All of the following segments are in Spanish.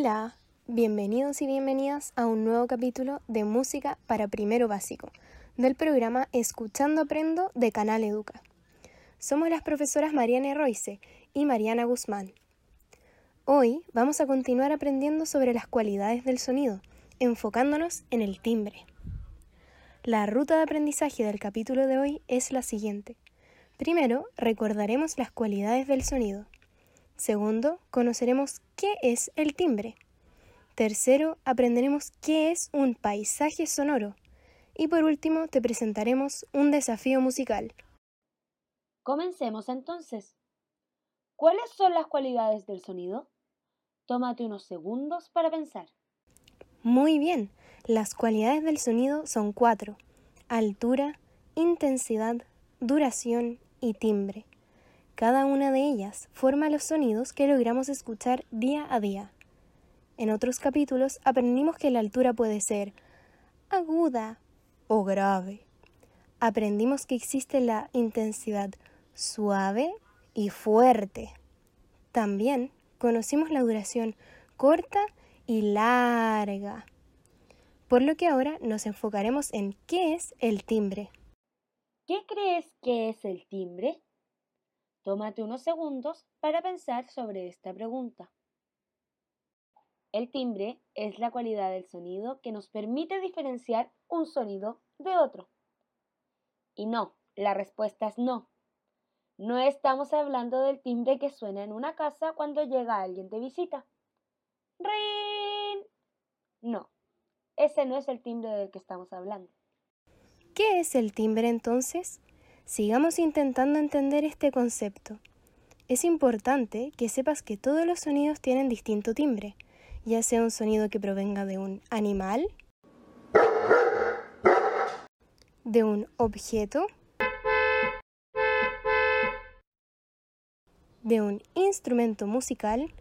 Hola, bienvenidos y bienvenidas a un nuevo capítulo de Música para Primero Básico del programa Escuchando Aprendo de Canal Educa. Somos las profesoras Mariana Royce y Mariana Guzmán. Hoy vamos a continuar aprendiendo sobre las cualidades del sonido, enfocándonos en el timbre. La ruta de aprendizaje del capítulo de hoy es la siguiente. Primero, recordaremos las cualidades del sonido. Segundo, conoceremos qué es el timbre. Tercero, aprenderemos qué es un paisaje sonoro. Y por último, te presentaremos un desafío musical. Comencemos entonces. ¿Cuáles son las cualidades del sonido? Tómate unos segundos para pensar. Muy bien, las cualidades del sonido son cuatro. Altura, intensidad, duración y timbre. Cada una de ellas forma los sonidos que logramos escuchar día a día. En otros capítulos aprendimos que la altura puede ser aguda o grave. Aprendimos que existe la intensidad suave y fuerte. También conocimos la duración corta y larga. Por lo que ahora nos enfocaremos en qué es el timbre. ¿Qué crees que es el timbre? Tómate unos segundos para pensar sobre esta pregunta. El timbre es la cualidad del sonido que nos permite diferenciar un sonido de otro. Y no, la respuesta es no. No estamos hablando del timbre que suena en una casa cuando llega alguien de visita. ¡Rin! No, ese no es el timbre del que estamos hablando. ¿Qué es el timbre entonces? Sigamos intentando entender este concepto. Es importante que sepas que todos los sonidos tienen distinto timbre, ya sea un sonido que provenga de un animal, de un objeto, de un instrumento musical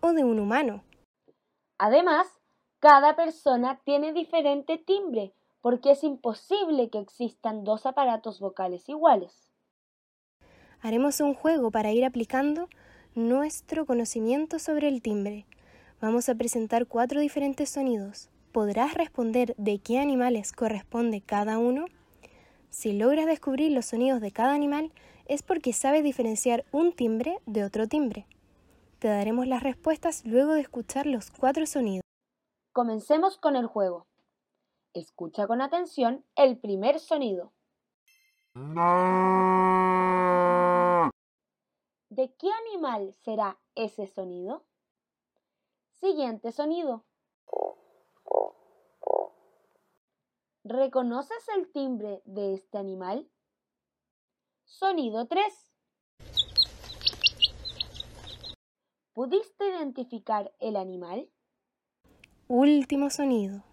o de un humano. Además, cada persona tiene diferente timbre porque es imposible que existan dos aparatos vocales iguales. Haremos un juego para ir aplicando nuestro conocimiento sobre el timbre. Vamos a presentar cuatro diferentes sonidos. ¿Podrás responder de qué animales corresponde cada uno? Si logras descubrir los sonidos de cada animal, es porque sabes diferenciar un timbre de otro timbre. Te daremos las respuestas luego de escuchar los cuatro sonidos. Comencemos con el juego. Escucha con atención el primer sonido. ¿De qué animal será ese sonido? Siguiente sonido. ¿Reconoces el timbre de este animal? Sonido 3. ¿Pudiste identificar el animal? Último sonido.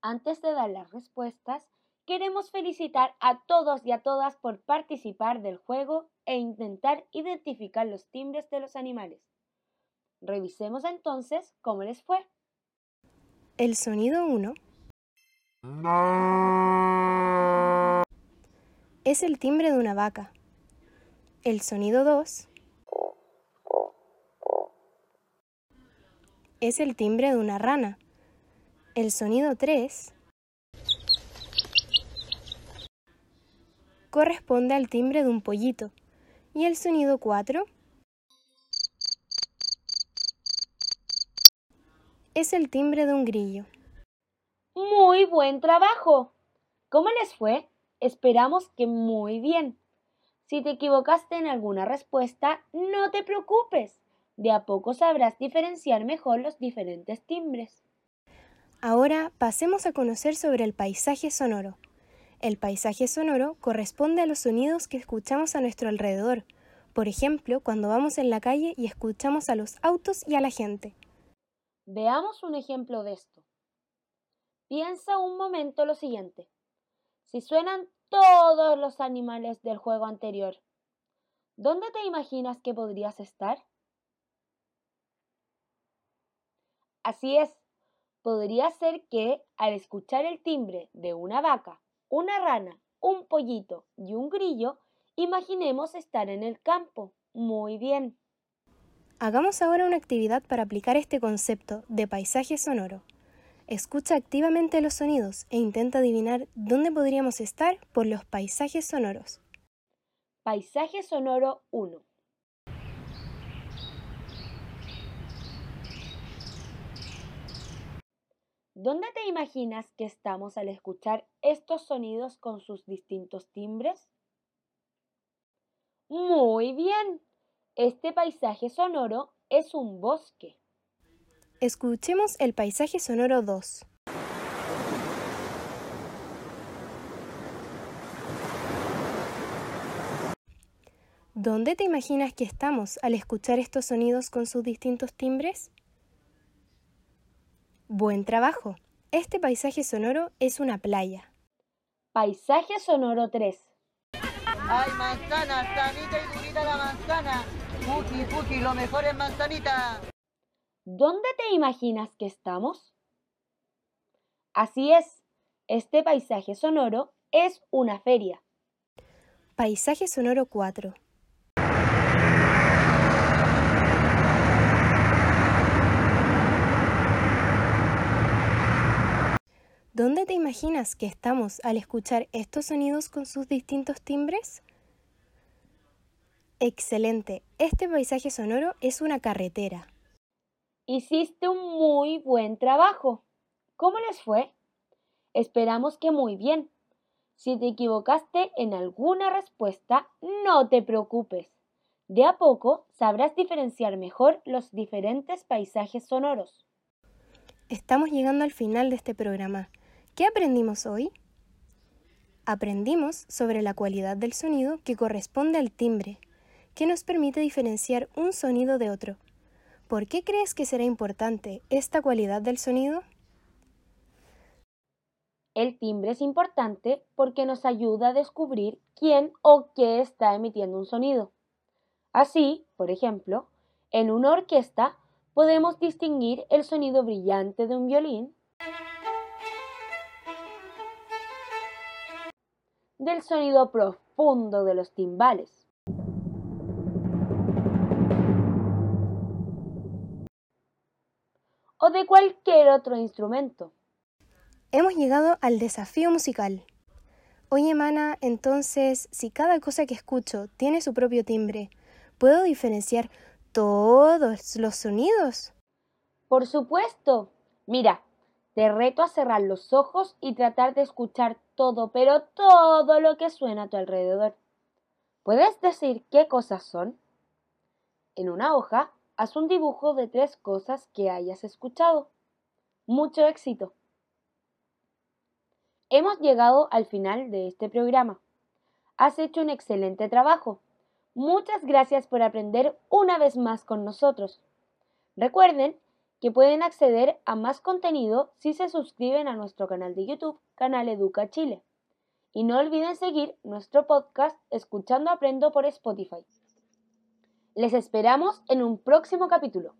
Antes de dar las respuestas, queremos felicitar a todos y a todas por participar del juego e intentar identificar los timbres de los animales. Revisemos entonces cómo les fue. El sonido 1 es el timbre de una vaca. El sonido 2 es el timbre de una rana. El sonido 3 corresponde al timbre de un pollito. Y el sonido 4 es el timbre de un grillo. Muy buen trabajo. ¿Cómo les fue? Esperamos que muy bien. Si te equivocaste en alguna respuesta, no te preocupes. De a poco sabrás diferenciar mejor los diferentes timbres. Ahora pasemos a conocer sobre el paisaje sonoro. El paisaje sonoro corresponde a los sonidos que escuchamos a nuestro alrededor, por ejemplo, cuando vamos en la calle y escuchamos a los autos y a la gente. Veamos un ejemplo de esto. Piensa un momento lo siguiente. Si suenan todos los animales del juego anterior, ¿dónde te imaginas que podrías estar? Así es, podría ser que al escuchar el timbre de una vaca, una rana un pollito y un grillo, imaginemos estar en el campo. Muy bien. Hagamos ahora una actividad para aplicar este concepto de paisaje sonoro. Escucha activamente los sonidos e intenta adivinar dónde podríamos estar por los paisajes sonoros. Paisaje sonoro 1. ¿Dónde te imaginas que estamos al escuchar estos sonidos con sus distintos timbres? Muy bien. Este paisaje sonoro es un bosque. Escuchemos el paisaje sonoro 2. ¿Dónde te imaginas que estamos al escuchar estos sonidos con sus distintos timbres? Buen trabajo. Este paisaje sonoro es una playa. Paisaje sonoro 3. Ay, manzana, sanita y durita la manzana. Fuki, fuki, lo mejor es manzanita. ¿Dónde te imaginas que estamos? Así es, este paisaje sonoro es una feria. Paisaje sonoro 4. ¿Dónde te imaginas que estamos al escuchar estos sonidos con sus distintos timbres? Excelente, este paisaje sonoro es una carretera. Hiciste un muy buen trabajo. ¿Cómo les fue? Esperamos que muy bien. Si te equivocaste en alguna respuesta, no te preocupes. De a poco sabrás diferenciar mejor los diferentes paisajes sonoros. Estamos llegando al final de este programa. ¿Qué aprendimos hoy? Aprendimos sobre la cualidad del sonido que corresponde al timbre, que nos permite diferenciar un sonido de otro. ¿Por qué crees que será importante esta cualidad del sonido? El timbre es importante porque nos ayuda a descubrir quién o qué está emitiendo un sonido. Así, por ejemplo, en una orquesta podemos distinguir el sonido brillante de un violín del sonido profundo de los timbales. o de cualquier otro instrumento. Hemos llegado al desafío musical. Oye, Mana, entonces, si cada cosa que escucho tiene su propio timbre, ¿puedo diferenciar todos los sonidos? Por supuesto. Mira, te reto a cerrar los ojos y tratar de escuchar todo, pero todo lo que suena a tu alrededor. ¿Puedes decir qué cosas son? En una hoja, haz un dibujo de tres cosas que hayas escuchado. Mucho éxito. Hemos llegado al final de este programa. Has hecho un excelente trabajo. Muchas gracias por aprender una vez más con nosotros. Recuerden que pueden acceder a más contenido si se suscriben a nuestro canal de YouTube, Canal Educa Chile. Y no olviden seguir nuestro podcast Escuchando Aprendo por Spotify. Les esperamos en un próximo capítulo.